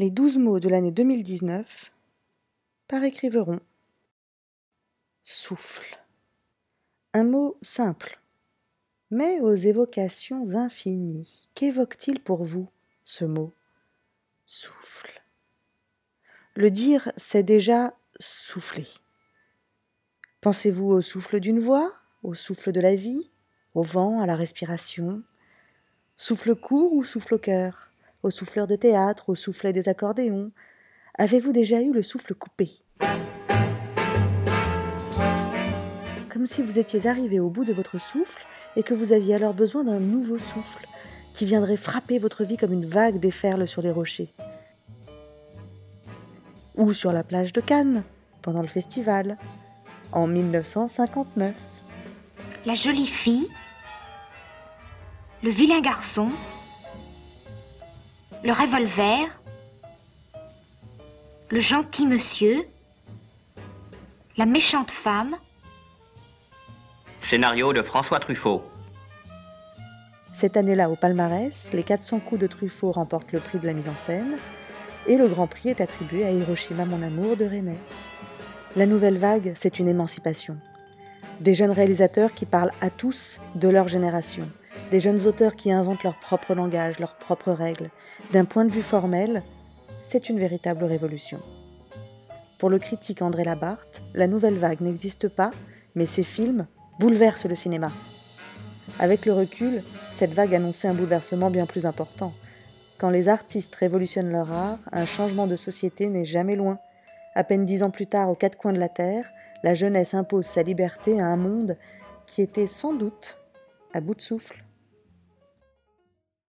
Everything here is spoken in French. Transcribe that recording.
Les douze mots de l'année 2019 par écriveron. Souffle. Un mot simple, mais aux évocations infinies. Qu'évoque-t-il pour vous, ce mot? Souffle. Le dire, c'est déjà souffler. Pensez-vous au souffle d'une voix, au souffle de la vie, au vent, à la respiration? Souffle court ou souffle au cœur? Au souffleur de théâtre, au soufflet des accordéons Avez-vous déjà eu le souffle coupé? Comme si vous étiez arrivé au bout de votre souffle et que vous aviez alors besoin d'un nouveau souffle qui viendrait frapper votre vie comme une vague déferle sur les rochers. Ou sur la plage de Cannes, pendant le festival, en 1959. La jolie fille, le vilain garçon, le revolver, le gentil monsieur, la méchante femme. Scénario de François Truffaut. Cette année-là, au palmarès, les 400 coups de Truffaut remportent le prix de la mise en scène et le grand prix est attribué à Hiroshima, mon amour de René. La nouvelle vague, c'est une émancipation. Des jeunes réalisateurs qui parlent à tous de leur génération. Des jeunes auteurs qui inventent leur propre langage, leurs propres règles. D'un point de vue formel, c'est une véritable révolution. Pour le critique André Labarthe, la nouvelle vague n'existe pas, mais ces films bouleversent le cinéma. Avec le recul, cette vague annonçait un bouleversement bien plus important. Quand les artistes révolutionnent leur art, un changement de société n'est jamais loin. À peine dix ans plus tard, aux quatre coins de la Terre, la jeunesse impose sa liberté à un monde qui était sans doute à bout de souffle.